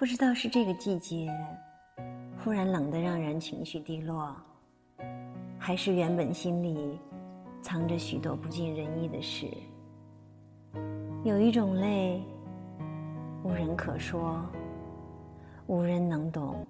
不知道是这个季节忽然冷得让人情绪低落，还是原本心里藏着许多不尽人意的事。有一种泪，无人可说，无人能懂。